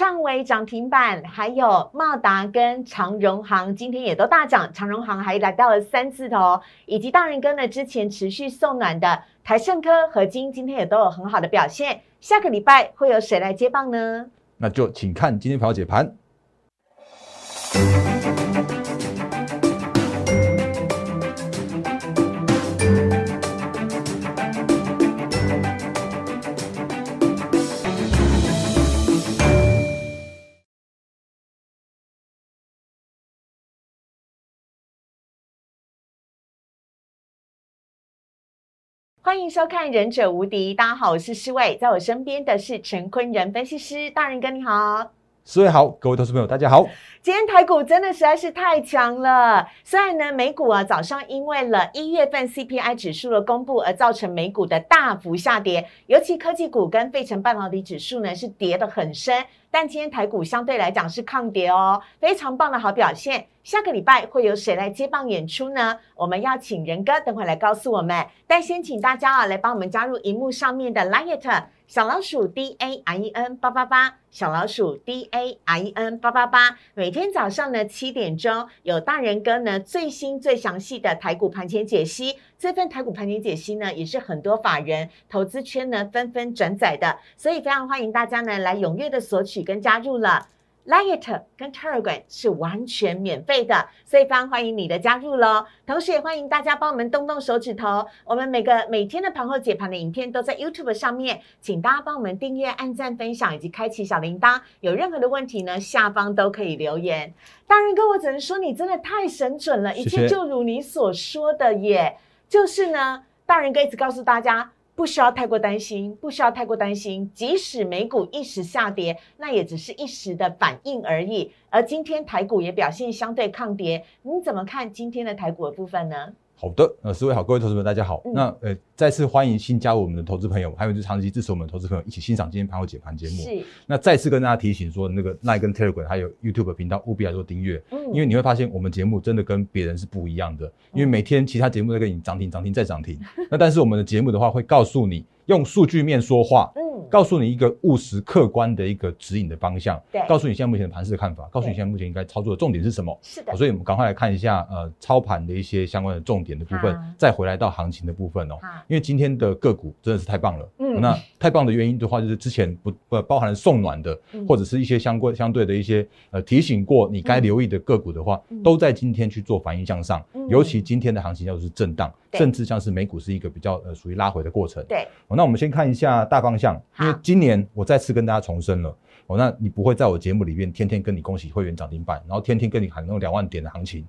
创维涨停板，还有茂达跟长荣行今天也都大涨，长荣行还来到了三字头，以及大人哥呢之前持续送暖的台盛科、合金，今天也都有很好的表现。下个礼拜会有谁来接棒呢？那就请看今天朋友解盘。欢迎收看《忍者无敌》，大家好，我是施伟，在我身边的是陈坤仁分析师，大人哥你好，施伟好，各位投资朋友大家好。今天台股真的实在是太强了，虽然呢美股啊早上因为了一月份 CPI 指数的公布而造成美股的大幅下跌，尤其科技股跟费城半导体指数呢是跌得很深。但今天台股相对来讲是抗跌哦，非常棒的好表现。下个礼拜会有谁来接棒演出呢？我们要请仁哥等会来告诉我们。但先请大家啊来帮我们加入荧幕上面的 Light 小老鼠 D A I E N 八八八，小老鼠 D A I E N 八八八。每天早上呢七点钟有大人哥呢最新最详细的台股盘前解析。这份台股盘前解析呢也是很多法人投资圈呢纷纷转载的，所以非常欢迎大家呢来踊跃的索取。跟加入了 Light 跟 Telegram 是完全免费的，所以非常欢迎你的加入喽。同时也欢迎大家帮我们动动手指头，我们每个每天的盘后解盘的影片都在 YouTube 上面，请大家帮我们订阅、按赞、分享以及开启小铃铛。有任何的问题呢，下方都可以留言。大人哥，我只能说你真的太神准了，一切就如你所说的耶。就是呢，大人哥一直告诉大家。不需要太过担心，不需要太过担心。即使美股一时下跌，那也只是一时的反应而已。而今天台股也表现相对抗跌，你怎么看今天的台股的部分呢？好的，呃，四位好，各位投资们，大家好。那呃，再次欢迎新加入我们的投资朋友，还有就是长期支持我们的投资朋友，一起欣赏今天盘后解盘节目。是。那再次跟大家提醒说，那个 Line 跟 Telegram 还有 YouTube 频道务必来做订阅，因为你会发现我们节目真的跟别人是不一样的。因为每天其他节目在跟你涨停、涨停再涨停，那但是我们的节目的话会告诉你。用数据面说话，嗯，告诉你一个务实客观的一个指引的方向，对，告诉你现在目前的盘势的看法，告诉你现在目前应该操作的重点是什么，是的，所以我们赶快来看一下呃操盘的一些相关的重点的部分，再回来到行情的部分哦，因为今天的个股真的是太棒了，嗯，那太棒的原因的话就是之前不不包含了送暖的，或者是一些相关相对的一些呃提醒过你该留意的个股的话，都在今天去做反应向上，尤其今天的行情要是震荡。甚至像是美股是一个比较呃属于拉回的过程。对，哦，那我们先看一下大方向，因为今年我再次跟大家重申了，哦，那你不会在我节目里面天天跟你恭喜会员涨停板，然后天天跟你喊那种两万点的行情。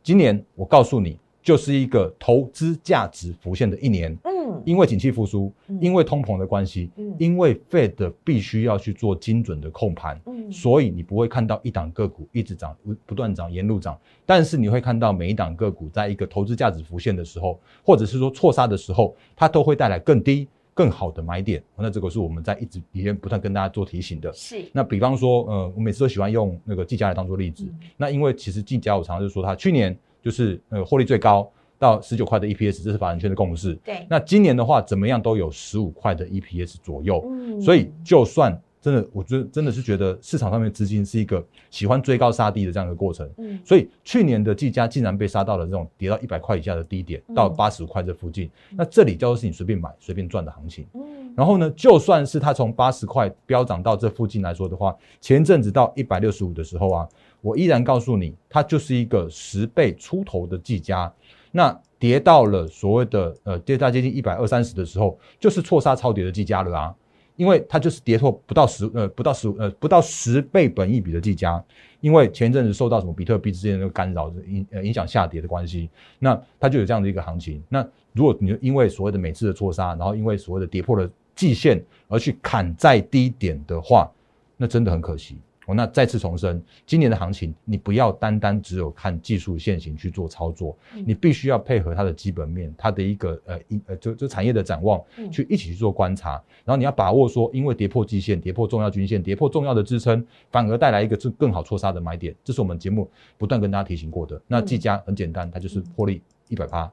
今年我告诉你，就是一个投资价值浮现的一年。嗯因为景气复苏，因为通膨的关系，因为 Fed 必须要去做精准的控盘，所以你不会看到一档个股一直涨，不不断涨，沿路涨。但是你会看到每一档个股在一个投资价值浮现的时候，或者是说错杀的时候，它都会带来更低、更好的买点。那这个是我们在一直里面不断跟大家做提醒的。是。那比方说，呃，我每次都喜欢用那个技嘉来当做例子。那因为其实技嘉我常常就说，它去年就是呃获利最高。到十九块的 EPS，这是法人圈的共识。对，那今年的话，怎么样都有十五块的 EPS 左右。嗯，所以就算真的，我觉得真的是觉得市场上面资金是一个喜欢追高杀低的这样一个过程。嗯，所以去年的技嘉竟然被杀到了这种跌到一百块以下的低点，到八十五块这附近。那这里叫做是你随便买随便赚的行情。嗯，然后呢，就算是它从八十块飙涨到这附近来说的话，前阵子到一百六十五的时候啊，我依然告诉你，它就是一个十倍出头的技嘉。那跌到了所谓的呃跌到接近一百二三十的时候，就是错杀超跌的计价了啊，因为它就是跌破不到十呃不到十呃不到十倍本意比的计价，因为前一阵子受到什么比特币之间的干扰影呃影响下跌的关系，那它就有这样的一个行情。那如果你因为所谓的每次的错杀，然后因为所谓的跌破了季线而去砍在低点的话，那真的很可惜。哦，那再次重申，今年的行情，你不要单单只有看技术线型去做操作，你必须要配合它的基本面，它的一个呃一呃就就产业的展望，去一起去做观察，然后你要把握说，因为跌破季线、跌破重要均线、跌破重要的支撑，反而带来一个更更好错杀的买点，这是我们节目不断跟大家提醒过的。那技嘉很简单，它就是获利一百八，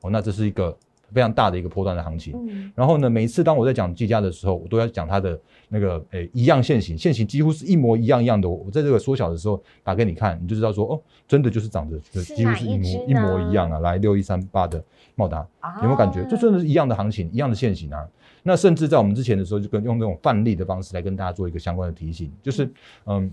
哦，那这是一个非常大的一个波段的行情。嗯，然后呢，每一次当我在讲技嘉的时候，我都要讲它的那个诶一样线型，线型几乎是一模一样一样的。我在这个缩小的时候打给你看，你就知道说哦，真的就是长得几乎是一模一模一样啊。来六一三八的茂达，有没有感觉？就真的是一样的行情，一样的线型啊。那甚至在我们之前的时候，就跟用这种范例的方式来跟大家做一个相关的提醒，就是嗯，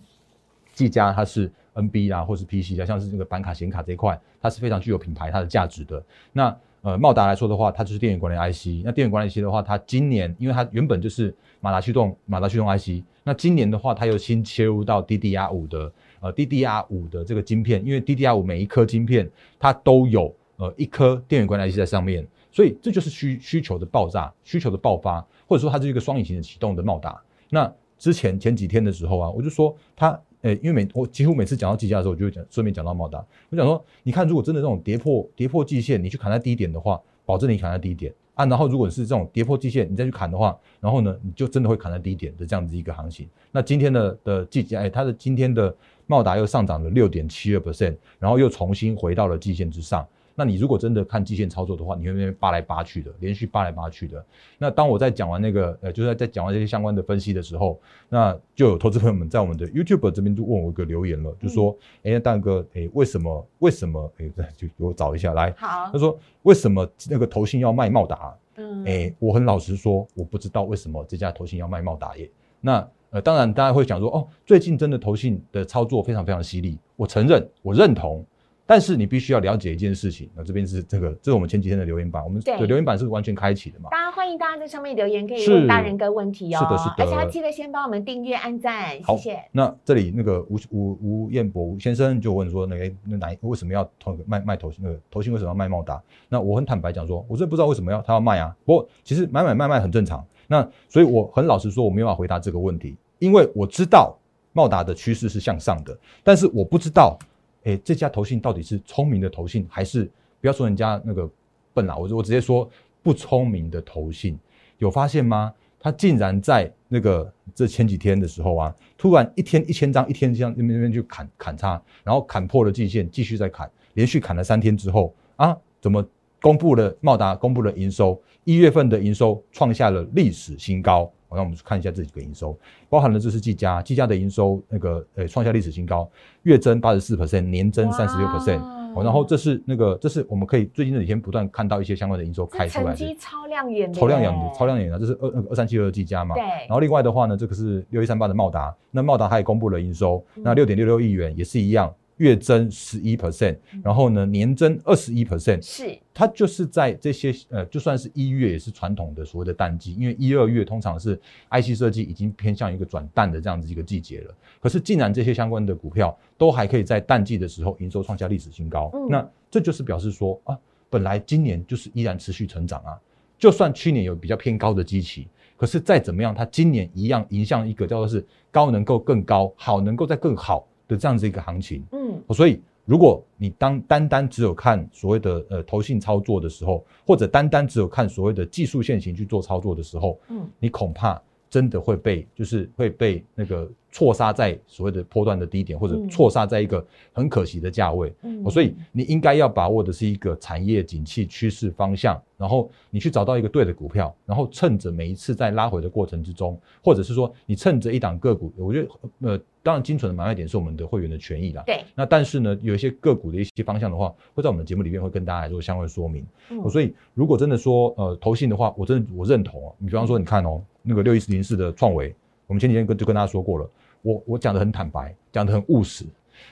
技嘉它是 NB 啊，或是 PC 啊，像是这个板卡显卡这一块，它是非常具有品牌它的价值的。那呃，茂达来说的话，它就是电源管理 IC。那电源管理 IC 的话，它今年因为它原本就是马达驱动，马达驱动 IC。那今年的话，它又新切入到 DDR 五的呃 DDR 五的这个晶片，因为 DDR 五每一颗晶片它都有呃一颗电源管理 IC 在上面，所以这就是需需求的爆炸，需求的爆发，或者说它是一个双引擎的启动的茂达。那之前前几天的时候啊，我就说它。诶，因为每我几乎每次讲到计价的时候，我就会讲顺便讲到茂达。我想说，你看，如果真的这种跌破跌破季线，你去砍在低点的话，保证你砍在低点啊。然后，如果是这种跌破季线，你再去砍的话，然后呢，你就真的会砍在低点的这样子一个行情。那今天的的季价，哎，它的今天的茂达又上涨了六点七二 percent，然后又重新回到了季线之上。那你如果真的看季线操作的话，你会那边扒来扒去的，连续扒来扒去的。那当我在讲完那个呃，就是在讲完这些相关的分析的时候，那就有投资朋友们在我们的 YouTube 这边就问我一个留言了，就说：哎，大哥，哎，为什么？为什么？哎，就给我找一下来。好。他说：为什么那个投信要卖茂达？嗯。哎，我很老实说，我不知道为什么这家投信要卖茂达耶。那呃，当然大家会讲说，哦，最近真的投信的操作非常非常犀利，我承认，我认同。但是你必须要了解一件事情，那这边是这个，这是我们前几天的留言板，我们的留言板是完全开启的嘛？大家欢迎大家在上面留言，可以问大人哥问题哦。是的，是的。而且要记得先帮我们订阅、按赞，谢谢。那这里那个吴吴吴彦博吴先生就问说，那个那哪为什么要投卖卖头那个头信为什么要卖茂达？那我很坦白讲说，我真的不知道为什么要他要卖啊。不过其实买买卖卖很正常。那所以我很老实说，我没有办法回答这个问题，因为我知道茂达的趋势是向上的，但是我不知道。哎，这家投信到底是聪明的投信，还是不要说人家那个笨啦？我我直接说不聪明的投信，有发现吗？他竟然在那个这前几天的时候啊，突然一天一千张，一天这样那边那边就砍砍差，然后砍破了季线，继续再砍，连续砍了三天之后啊，怎么公布了茂达公布了营收，一月份的营收创下了历史新高。好，那我们看一下这几个营收，包含了这是技嘉，技嘉的营收那个呃创下历史新高，月增八十四 percent，年增三十六 percent。哦，然后这是那个这是我们可以最近这几天不断看到一些相关的营收开出来的，超亮眼，超亮眼的，超亮眼的，这是二二三七二技嘉嘛。对。然后另外的话呢，这个是六一三八的茂达，那茂达它也公布了营收，那六点六六亿元也是一样。月增十一 percent，然后呢，年增二十一 percent，是它就是在这些呃，就算是一月也是传统的所谓的淡季，因为一二月通常是 IC 设计已经偏向一个转淡的这样子一个季节了。可是竟然这些相关的股票都还可以在淡季的时候营收创下历史新高，那这就是表示说啊，本来今年就是依然持续成长啊，就算去年有比较偏高的基期，可是再怎么样，它今年一样迎向一个叫做是高能够更高，好能够再更好。的这样子一个行情，嗯，所以如果你当单单只有看所谓的呃投信操作的时候，或者单单只有看所谓的技术线型去做操作的时候，嗯，你恐怕真的会被就是会被那个错杀在所谓的波段的低点，或者错杀在一个很可惜的价位，嗯，所以你应该要把握的是一个产业景气趋势方向，然后你去找到一个对的股票，然后趁着每一次在拉回的过程之中，或者是说你趁着一档个股，我觉得呃。当然，精准的买卖点是我们的会员的权益啦。对。那但是呢，有一些个股的一些方向的话，会在我们的节目里面会跟大家来做相关说明。嗯。所以，如果真的说呃投信的话，我真的我认同啊。你比方说，你看哦，那个六一四零四的创维，我们前几天跟就跟大家说过了。我我讲的很坦白，讲的很务实，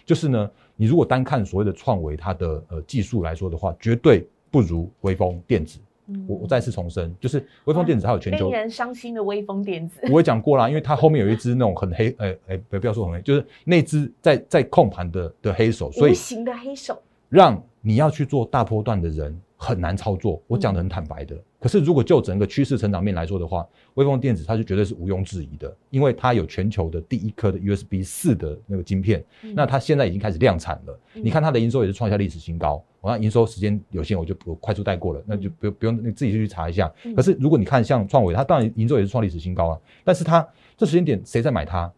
就是呢，你如果单看所谓的创维它的呃技术来说的话，绝对不如微风电子。我我再次重申，就是微风电子它有全球令人伤心的微风电子，我也讲过啦，因为它后面有一只那种很黑，哎哎，不要说很黑，就是那只在在控盘的的黑手，所以无形的黑手，让你要去做大波段的人很难操作。我讲的很坦白的。可是，如果就整个趋势成长面来说的话，微风电子它是绝对是毋庸置疑的，因为它有全球的第一颗的 USB 四的那个晶片，那它现在已经开始量产了。你看它的营收也是创下历史新高。我看营收时间有限，我就不快速带过了，那就不用不用你自己去查一下。可是如果你看像创伟，它当然营收也是创历史新高啊，但是它这时间点谁在买它？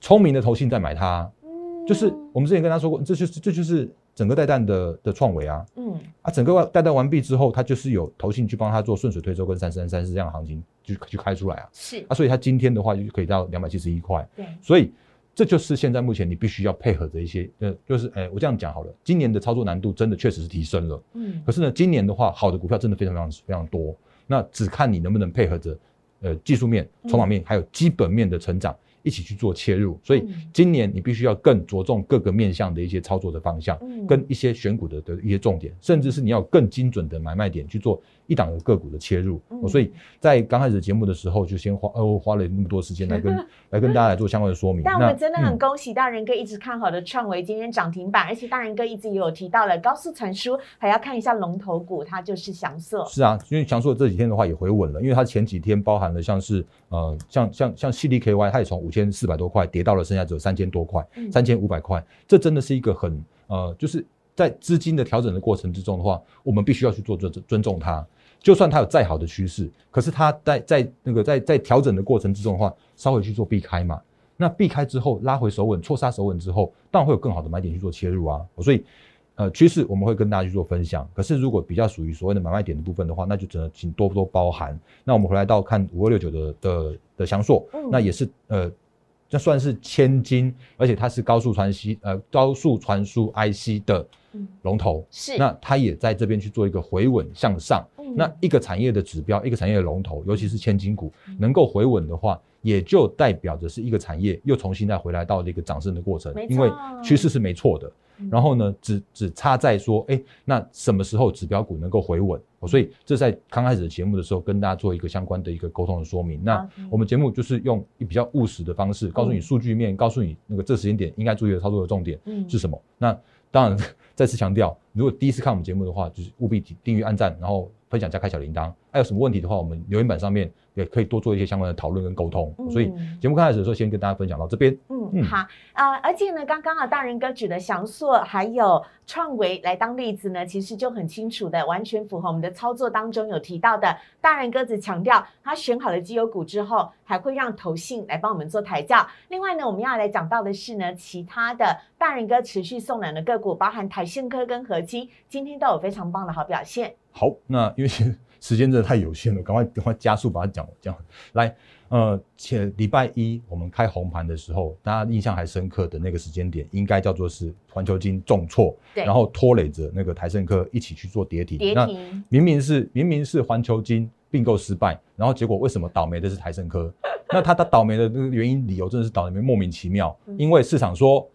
聪明的投信在买它，就是我们之前跟他说过，这就是这就是。整个带弹的的创维啊，嗯，啊，整个带弹完毕之后，它就是有投信去帮它做顺水推舟跟三三三四这样的行情，就就开出来啊，是。啊，所以它今天的话就可以到两百七十一块，对，所以这就是现在目前你必须要配合的一些，呃，就是哎，我这样讲好了，今年的操作难度真的确实是提升了，嗯，可是呢，今年的话，好的股票真的非常非常非常多，那只看你能不能配合着，呃，技术面、筹码面还有基本面的成长。一起去做切入，所以今年你必须要更着重各个面向的一些操作的方向，跟一些选股的的一些重点，甚至是你要更精准的买卖点去做一档的个股的切入。所以在刚开始节目的时候，就先花呃花了那么多时间来跟 来跟大家来做相关的说明。但我们真的很恭喜大仁哥一直看好的创维今天涨停板，而且大仁哥一直也有提到了高速传输，还要看一下龙头股，它就是翔硕。是啊，因为翔硕这几天的话也回稳了，因为它前几天包含了像是呃像像像 C D K Y，它也从五千四百多块跌到了剩下只有三千多块，三千五百块，这真的是一个很呃，就是在资金的调整的过程之中的话，我们必须要去做尊尊重它。就算它有再好的趋势，可是它在在那个在在调整的过程之中的话，稍微去做避开嘛。那避开之后拉回手稳，错杀手稳之后，当然会有更好的买点去做切入啊。所以呃，趋势我们会跟大家去做分享。可是如果比较属于所谓的买卖点的部分的话，那就只能请多多包涵。那我们回来到看五二六九的的的翔硕，那也是呃。这算是千金，而且它是高速传息呃高速传输 IC 的龙头，是。那它也在这边去做一个回稳向上。那一个产业的指标，一个产业的龙头，尤其是千金股能够回稳的话，也就代表着是一个产业又重新再回来到了一个涨升的过程，因为趋势是没错的。然后呢，只只差在说，哎，那什么时候指标股能够回稳？所以这在刚开始的节目的时候，跟大家做一个相关的一个沟通的说明。那我们节目就是用比较务实的方式，告诉你数据面，告诉你那个这时间点应该注意的操作的重点是什么。那当然 再次强调，如果第一次看我们节目的话，就是务必订阅、按赞，然后分享加开小铃铛。还有什么问题的话，我们留言板上面。也可以多做一些相关的讨论跟沟通，所以节目开始的时候，先跟大家分享到这边。嗯，好啊，而且呢，刚刚啊，大人哥举的翔硕还有创维来当例子呢，其实就很清楚的，完全符合我们的操作当中有提到的。大人哥只强调，他选好了绩优股之后，还会让投信来帮我们做抬轿。另外呢，我们要来讲到的是呢，其他的大人哥持续送暖的个股，包含台信科跟合金，今天都有非常棒的好表现。好，那因为。时间真的太有限了，赶快赶快加速把它讲讲来。呃，前礼拜一我们开红盘的时候，大家印象还深刻的那个时间点，应该叫做是环球金重挫，然后拖累着那个台盛科一起去做跌停。跌停，明明是明明是环球金并购失败，然后结果为什么倒霉的是台盛科？那他他倒霉的那个原因理由真的是倒霉莫名其妙，因为市场说。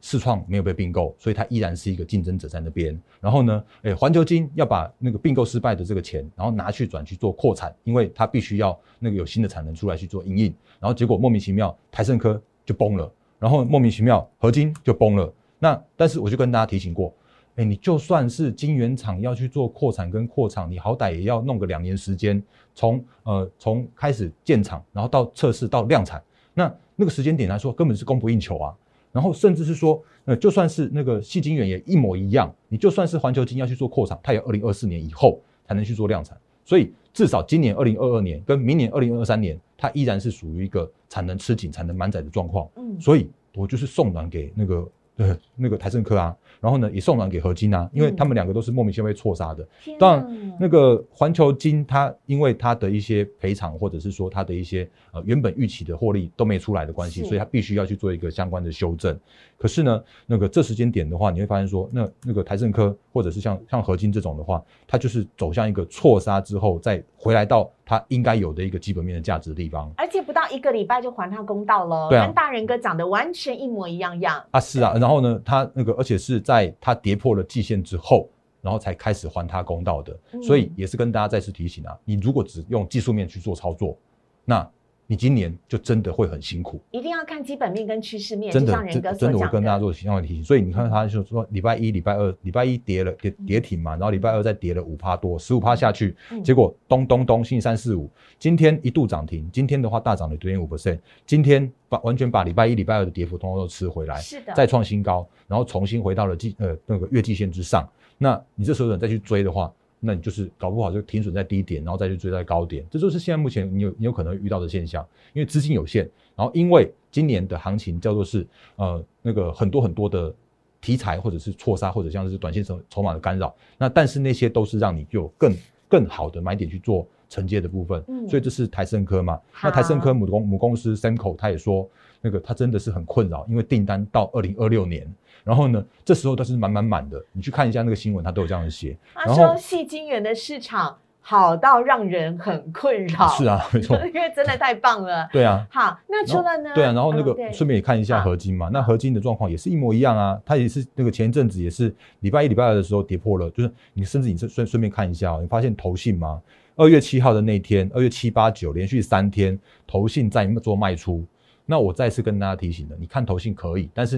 世创没有被并购，所以它依然是一个竞争者在那边。然后呢，诶，环球金要把那个并购失败的这个钱，然后拿去转去做扩产，因为它必须要那个有新的产能出来去做营运。然后结果莫名其妙，台盛科就崩了，然后莫名其妙，合金就崩了。那但是我就跟大家提醒过，诶，你就算是晶圆厂要去做扩产跟扩厂，你好歹也要弄个两年时间，从呃从开始建厂，然后到测试到量产，那那个时间点来说，根本是供不应求啊。然后甚至是说，呃，就算是那个细晶圆也一模一样，你就算是环球晶要去做扩产，它也二零二四年以后才能去做量产。所以至少今年二零二二年跟明年二零二三年，它依然是属于一个产能吃紧、产能满载的状况。嗯，所以我就是送暖给那个。呃，那个台盛科啊，然后呢也送暖给合金啊，因为他们两个都是莫名其妙被错杀的。当然，那个环球金它因为它的一些赔偿，或者是说它的一些呃原本预期的获利都没出来的关系，所以它必须要去做一个相关的修正。可是呢，那个这时间点的话，你会发现说，那那个台盛科或者是像像合金这种的话，它就是走向一个错杀之后再回来到。它应该有的一个基本面的价值的地方，而且不到一个礼拜就还他公道了，跟大人哥长得完全一模一样样啊！是啊，然后呢，他那个而且是在他跌破了季线之后，然后才开始还他公道的，所以也是跟大家再次提醒啊，你如果只用技术面去做操作，那。你今年就真的会很辛苦，一定要看基本面跟趋势面。真的，真的，我跟大家做相关提醒。所以你看，他就说礼拜一、礼拜二，礼拜一跌了跌跌停嘛，然后礼拜二再跌了五趴多，十五趴下去，结果咚咚咚，星期三四五，今天一度涨停，今天的话大涨了九点五 percent，今天把完全把礼拜一、礼拜二的跌幅通通都吃回来，是的，再创新高，然后重新回到了季呃那个月季线之上。那你这时候再去追的话，那你就是搞不好就停损在低点，然后再去追在高点，这就是现在目前你有你有可能遇到的现象。因为资金有限，然后因为今年的行情叫做是呃那个很多很多的题材或者是错杀或者像是短线筹筹码的干扰，那但是那些都是让你有更更好的买点去做承接的部分，嗯，所以这是台盛科嘛，那台盛科母公母公司 Semco 他也说，那个他真的是很困扰，因为订单到二零二六年，然后呢，这时候都是满满满的，你去看一下那个新闻，他都有这样写，他说细晶圆的市场。好到让人很困扰，是啊，没错，因为真的太棒了。对啊，好，那除了呢？对啊，然后那个顺便也看一下合金嘛，那合金的状况也是一模一样啊，它也是那个前一阵子也是礼拜一、礼拜二的时候跌破了，就是你甚至你顺顺便看一下，你发现投信吗？二月七号的那天，二月七八九连续三天投信在做卖出，那我再次跟大家提醒了，你看投信可以，但是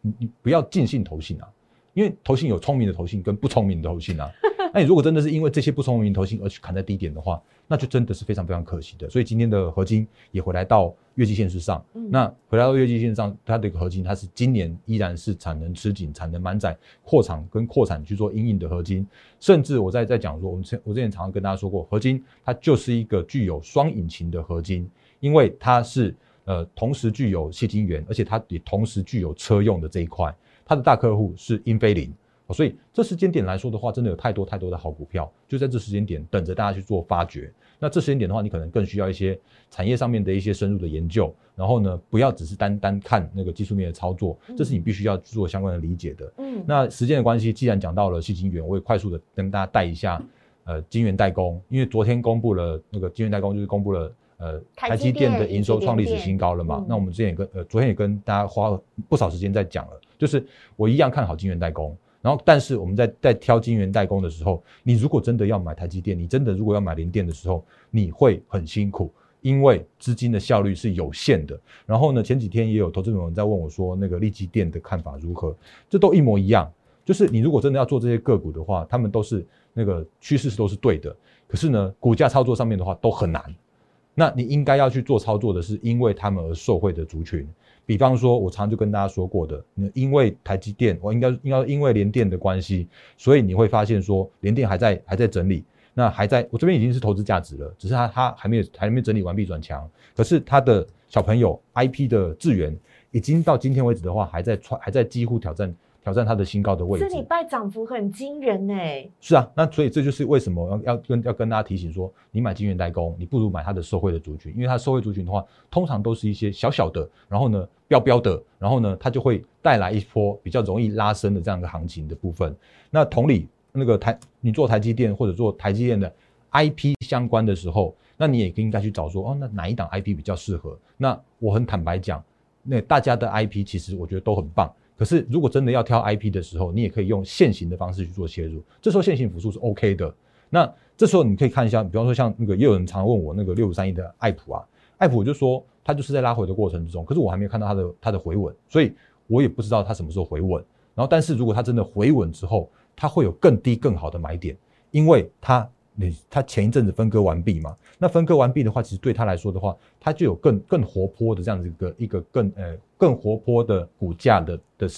你你不要尽信投信啊，因为投信有聪明的投信跟不聪明的投信啊。那你如果真的是因为这些不聪明投信而去砍在低点的话，那就真的是非常非常可惜的。所以今天的合金也回来到月季线之上。那回来到月季线上，它的一个合金，它是今年依然是产能吃紧、产能满载、扩产跟扩产去做阴影的合金。甚至我在在讲说，我们前我之前常常跟大家说过，合金它就是一个具有双引擎的合金，因为它是呃同时具有细晶圆，而且它也同时具有车用的这一块。它的大客户是英飞凌。所以这时间点来说的话，真的有太多太多的好股票，就在这时间点等着大家去做发掘。那这时间点的话，你可能更需要一些产业上面的一些深入的研究，然后呢，不要只是单单看那个技术面的操作，这是你必须要做相关的理解的。嗯，那时间的关系，既然讲到了细晶圆，我也快速的跟大家带一下，呃，晶圆代工，因为昨天公布了那个晶圆代工，就是公布了呃台积电的营收创历史新高了嘛。那我们之前也跟呃昨天也跟大家花了不少时间在讲了，就是我一样看好晶圆代工。然后，但是我们在在挑晶圆代工的时候，你如果真的要买台积电，你真的如果要买联电的时候，你会很辛苦，因为资金的效率是有限的。然后呢，前几天也有投资人在问我说，那个利基电的看法如何？这都一模一样，就是你如果真的要做这些个股的话，他们都是那个趋势是都是对的，可是呢，股价操作上面的话都很难。那你应该要去做操作的是，因为他们而受惠的族群。比方说，我常就跟大家说过的，那因为台积电，我应该应该因为联电的关系，所以你会发现说，联电还在还在整理，那还在我这边已经是投资价值了，只是它它还没有还没有整理完毕转强，可是他的小朋友 IP 的资源已经到今天为止的话，还在创还在几乎挑战。挑战它的新高的位置，这礼拜涨幅很惊人呢。是啊，那所以这就是为什么要要跟要跟大家提醒说，你买金源代工，你不如买它的受惠的族群，因为它受惠族群的话，通常都是一些小小的，然后呢标标的，然后呢它就会带来一波比较容易拉升的这样一个行情的部分。那同理，那个台你做台积电或者做台积电的 IP 相关的时候，那你也应该去找说，哦，那哪一档 IP 比较适合？那我很坦白讲，那大家的 IP 其实我觉得都很棒。可是，如果真的要挑 IP 的时候，你也可以用现行的方式去做切入。这时候现行辅助是 OK 的。那这时候你可以看一下，比方说像那个，也有人常问我那个六五三一的爱普啊，爱普我就说它就是在拉回的过程之中，可是我还没有看到它的它的回稳，所以我也不知道它什么时候回稳。然后，但是如果它真的回稳之后，它会有更低更好的买点，因为它。你它前一阵子分割完毕嘛？那分割完毕的话，其实对他来说的话，它就有更更活泼的这样子一个一个更呃更活泼的股价的的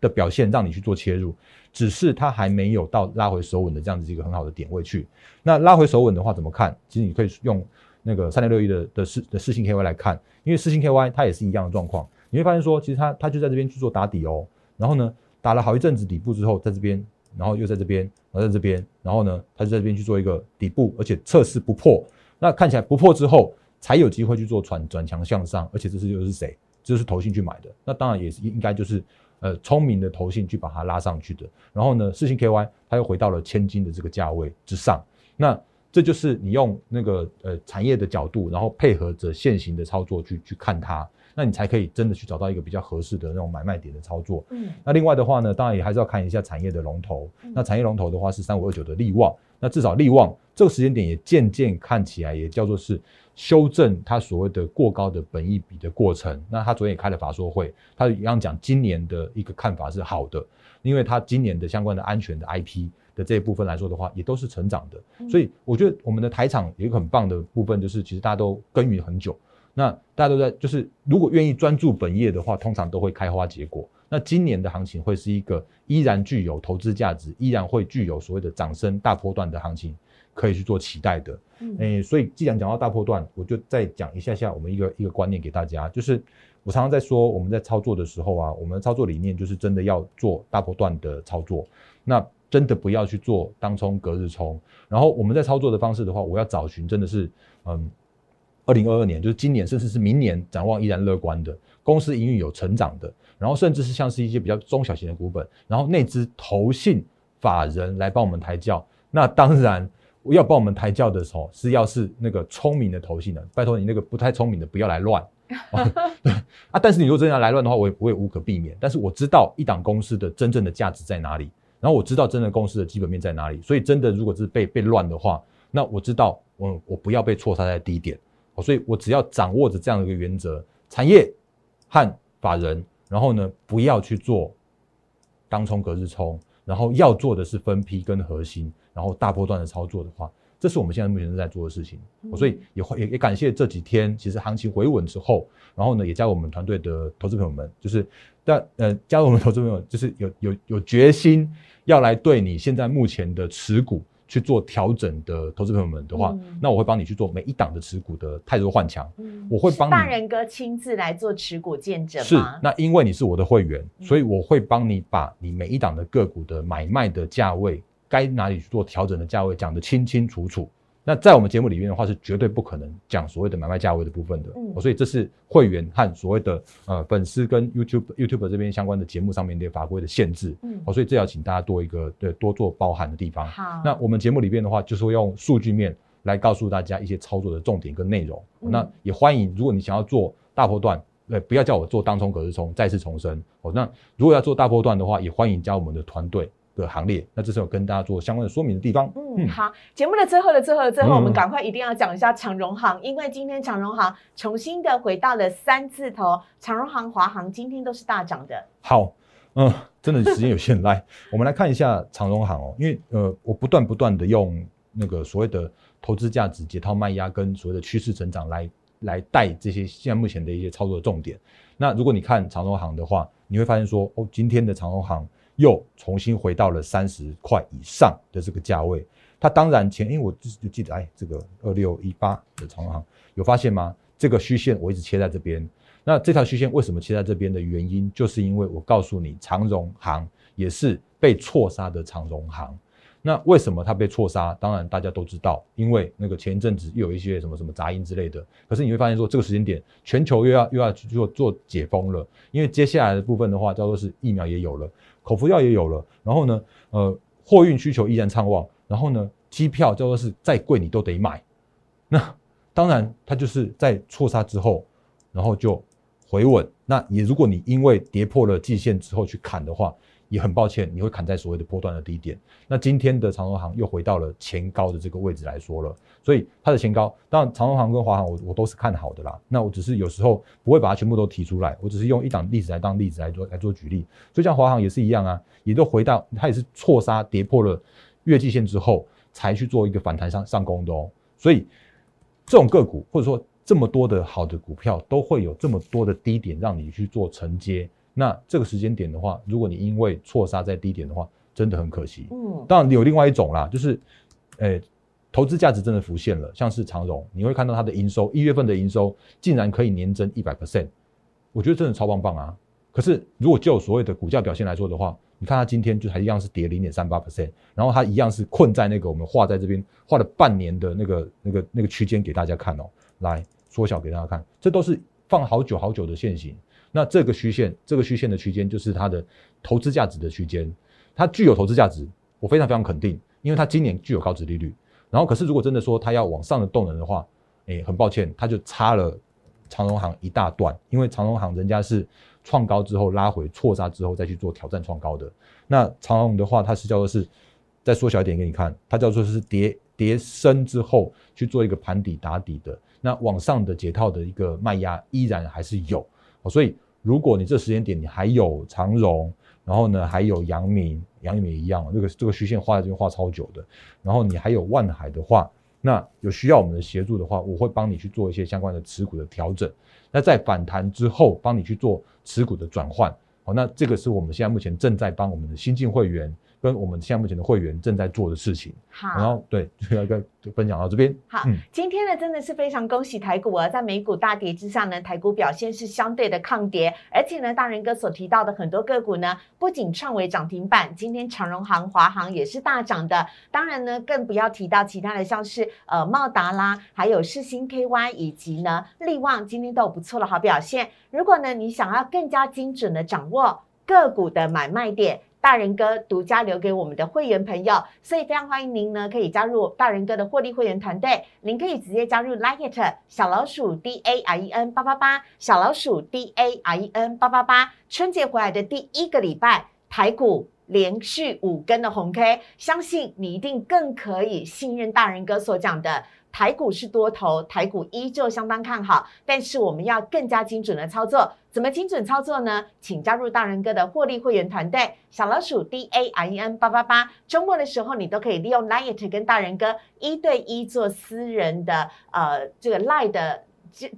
的表现，让你去做切入。只是它还没有到拉回手稳的这样子一个很好的点位去。那拉回手稳的话，怎么看？其实你可以用那个三六六一的的四的四星 KY 来看，因为四星 KY 它也是一样的状况。你会发现说，其实它它就在这边去做打底哦。然后呢，打了好一阵子底部之后，在这边。然后又在这边，然后在这边，然后呢，它就在这边去做一个底部，而且测试不破。那看起来不破之后，才有机会去做转转强向上。而且这是又是谁？这是投信去买的。那当然也是应该就是呃聪明的投信去把它拉上去的。然后呢，四星 KY 它又回到了千金的这个价位之上。那这就是你用那个呃产业的角度，然后配合着现行的操作去去看它。那你才可以真的去找到一个比较合适的那种买卖点的操作。嗯，那另外的话呢，当然也还是要看一下产业的龙头。那产业龙头的话是三五二九的利旺。那至少利旺这个时间点也渐渐看起来也叫做是修正它所谓的过高的本益比的过程。那他昨天也开了法说会，他一样讲今年的一个看法是好的，因为他今年的相关的安全的 IP 的这一部分来说的话，也都是成长的。所以我觉得我们的台场有一个很棒的部分，就是其实大家都耕耘很久。那大家都在，就是如果愿意专注本业的话，通常都会开花结果。那今年的行情会是一个依然具有投资价值，依然会具有所谓的涨升大波段的行情，可以去做期待的。嗯，诶，所以既然讲到大波段，我就再讲一下下我们一个一个观念给大家，就是我常常在说，我们在操作的时候啊，我们的操作理念就是真的要做大波段的操作，那真的不要去做当冲、隔日冲。然后我们在操作的方式的话，我要找寻真的是，嗯，二零二二年就是今年，甚至是明年展望依然乐观的公司营运有成长的，然后甚至是像是一些比较中小型的股本，然后内资投信法人来帮我们抬轿。那当然要帮我们抬轿的时候，是要是那个聪明的投信的，拜托你那个不太聪明的不要来乱。对啊，但是你如果真的要来乱的话，我也我也无可避免。但是我知道一档公司的真正的价值在哪里，然后我知道真的公司的基本面在哪里。所以真的如果是被被乱的话，那我知道我我不要被错杀在低点。所以我只要掌握着这样的一个原则，产业和法人，然后呢不要去做当冲隔日冲，然后要做的是分批跟核心，然后大波段的操作的话。这是我们现在目前正在做的事情，所以也也也感谢这几天，其实行情回稳之后，然后呢，也加入我们团队的投资朋友们，就是但呃，加入我们投资朋友，就是有有有决心要来对你现在目前的持股去做调整的投资朋友们的话，那我会帮你去做每一档的持股的太多换强，我会帮大人哥亲自来做持股见证。是，那因为你是我的会员，所以我会帮你把你每一档的个股的买卖的价位。该哪里去做调整的价位讲得清清楚楚。那在我们节目里面的话，是绝对不可能讲所谓的买卖价位的部分的。嗯，所以这是会员和所谓的呃粉丝跟 YouTube YouTube 这边相关的节目上面的法规的限制。嗯，哦，所以这要请大家多一个对多做包含的地方。好，那我们节目里面的话，就是用数据面来告诉大家一些操作的重点跟内容。那也欢迎，如果你想要做大波段，对，不要叫我做当冲隔日冲，再次重申。哦，那如果要做大波段的话，也欢迎加我们的团队。的行列，那这是有跟大家做相关的说明的地方。嗯，好，节目的最后的最后的最后，我们赶快一定要讲一下长荣行，因为今天长荣行重新的回到了三字头，长荣行、华航今天都是大涨的。好，嗯，真的时间有限，来，我们来看一下长荣行哦，因为呃，我不断不断的用那个所谓的投资价值解套卖压跟所谓的趋势成长来来带这些现在目前的一些操作的重点。那如果你看长荣行的话，你会发现说，哦，今天的长荣行。又重新回到了三十块以上的这个价位，它当然前，因为我就记得，哎，这个二六一八的长航有发现吗？这个虚线我一直切在这边，那这条虚线为什么切在这边的原因，就是因为我告诉你，长荣行也是被错杀的长荣行。那为什么它被错杀？当然大家都知道，因为那个前一阵子又有一些什么什么杂音之类的。可是你会发现说，这个时间点全球又要又要去做做解封了，因为接下来的部分的话，叫做是疫苗也有了。口服药也有了，然后呢，呃，货运需求依然畅旺，然后呢，机票叫做是再贵你都得买，那当然它就是在错杀之后，然后就回稳。那也如果你因为跌破了季线之后去砍的话。也很抱歉，你会砍在所谓的波段的低点。那今天的长荣行又回到了前高的这个位置来说了，所以它的前高，当然长荣行跟华航我我都是看好的啦。那我只是有时候不会把它全部都提出来，我只是用一档例子来当例子来做来做举例。所以像华航也是一样啊，也都回到它也是错杀跌破了月季线之后才去做一个反弹上上攻的哦。所以这种个股或者说这么多的好的股票都会有这么多的低点让你去做承接。那这个时间点的话，如果你因为错杀在低点的话，真的很可惜。嗯，当然有另外一种啦，就是，诶，投资价值真的浮现了，像是长荣，你会看到它的营收，一月份的营收竟然可以年增一百 percent，我觉得真的超棒棒啊。可是如果就所谓的股价表现来说的话，你看它今天就还一样是跌零点三八 percent，然后它一样是困在那个我们画在这边画了半年的那个那个那个区间给大家看哦，来缩小给大家看，这都是放好久好久的线型。那这个虚线，这个虚线的区间就是它的投资价值的区间，它具有投资价值，我非常非常肯定，因为它今年具有高值利率。然后，可是如果真的说它要往上的动能的话，哎，很抱歉，它就差了长荣行一大段，因为长荣行人家是创高之后拉回错杀之后再去做挑战创高的。那长荣的话，它是叫做是再缩小一点给你看，它叫做是跌跌升之后去做一个盘底打底的，那往上的解套的一个卖压依然还是有。所以，如果你这时间点你还有长荣，然后呢还有阳明，阳明也一样，这个这个虚线画在这边画超久的，然后你还有万海的话，那有需要我们的协助的话，我会帮你去做一些相关的持股的调整。那在反弹之后，帮你去做持股的转换。好，那这个是我们现在目前正在帮我们的新进会员跟我们现在目前的会员正在做的事情。好，然后对，就要跟分享到这边。好，今天呢真的是非常恭喜台股啊，在美股大跌之下呢，台股表现是相对的抗跌，而且呢，大仁哥所提到的很多个股呢，不仅创为涨停板，今天长荣行、华航也是大涨的。当然呢，更不要提到其他的，像是呃茂达啦，还有世星 KY 以及呢利旺，今天都有不错的好表现。如果呢你想要更加精准的掌握个股的买卖点。大人哥独家留给我们的会员朋友，所以非常欢迎您呢，可以加入大人哥的获利会员团队。您可以直接加入 Like It 小老鼠 D A R E N 八八八，小老鼠 D A R E N 八八八。春节回来的第一个礼拜，台股连续五根的红 K，相信你一定更可以信任大人哥所讲的。台股是多头，台股依旧相当看好，但是我们要更加精准的操作。怎么精准操作呢？请加入大人哥的获利会员团队，小老鼠 D A I N 八八八。周末的时候，你都可以利用 Line 跟大人哥一对一做私人的呃这个 Line 的。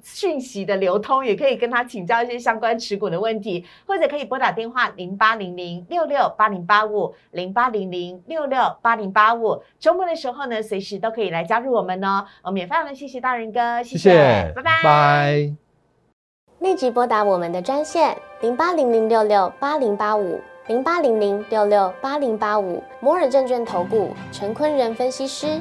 讯息的流通，也可以跟他请教一些相关持股的问题，或者可以拨打电话零八零零六六八零八五零八零零六六八零八五。周末的时候呢，随时都可以来加入我们哦。我们也非常的谢谢大人哥，谢谢，拜拜。立即拨打我们的专线零八零零六六八零八五零八零零六六八零八五摩尔证券投顾陈坤仁分析师。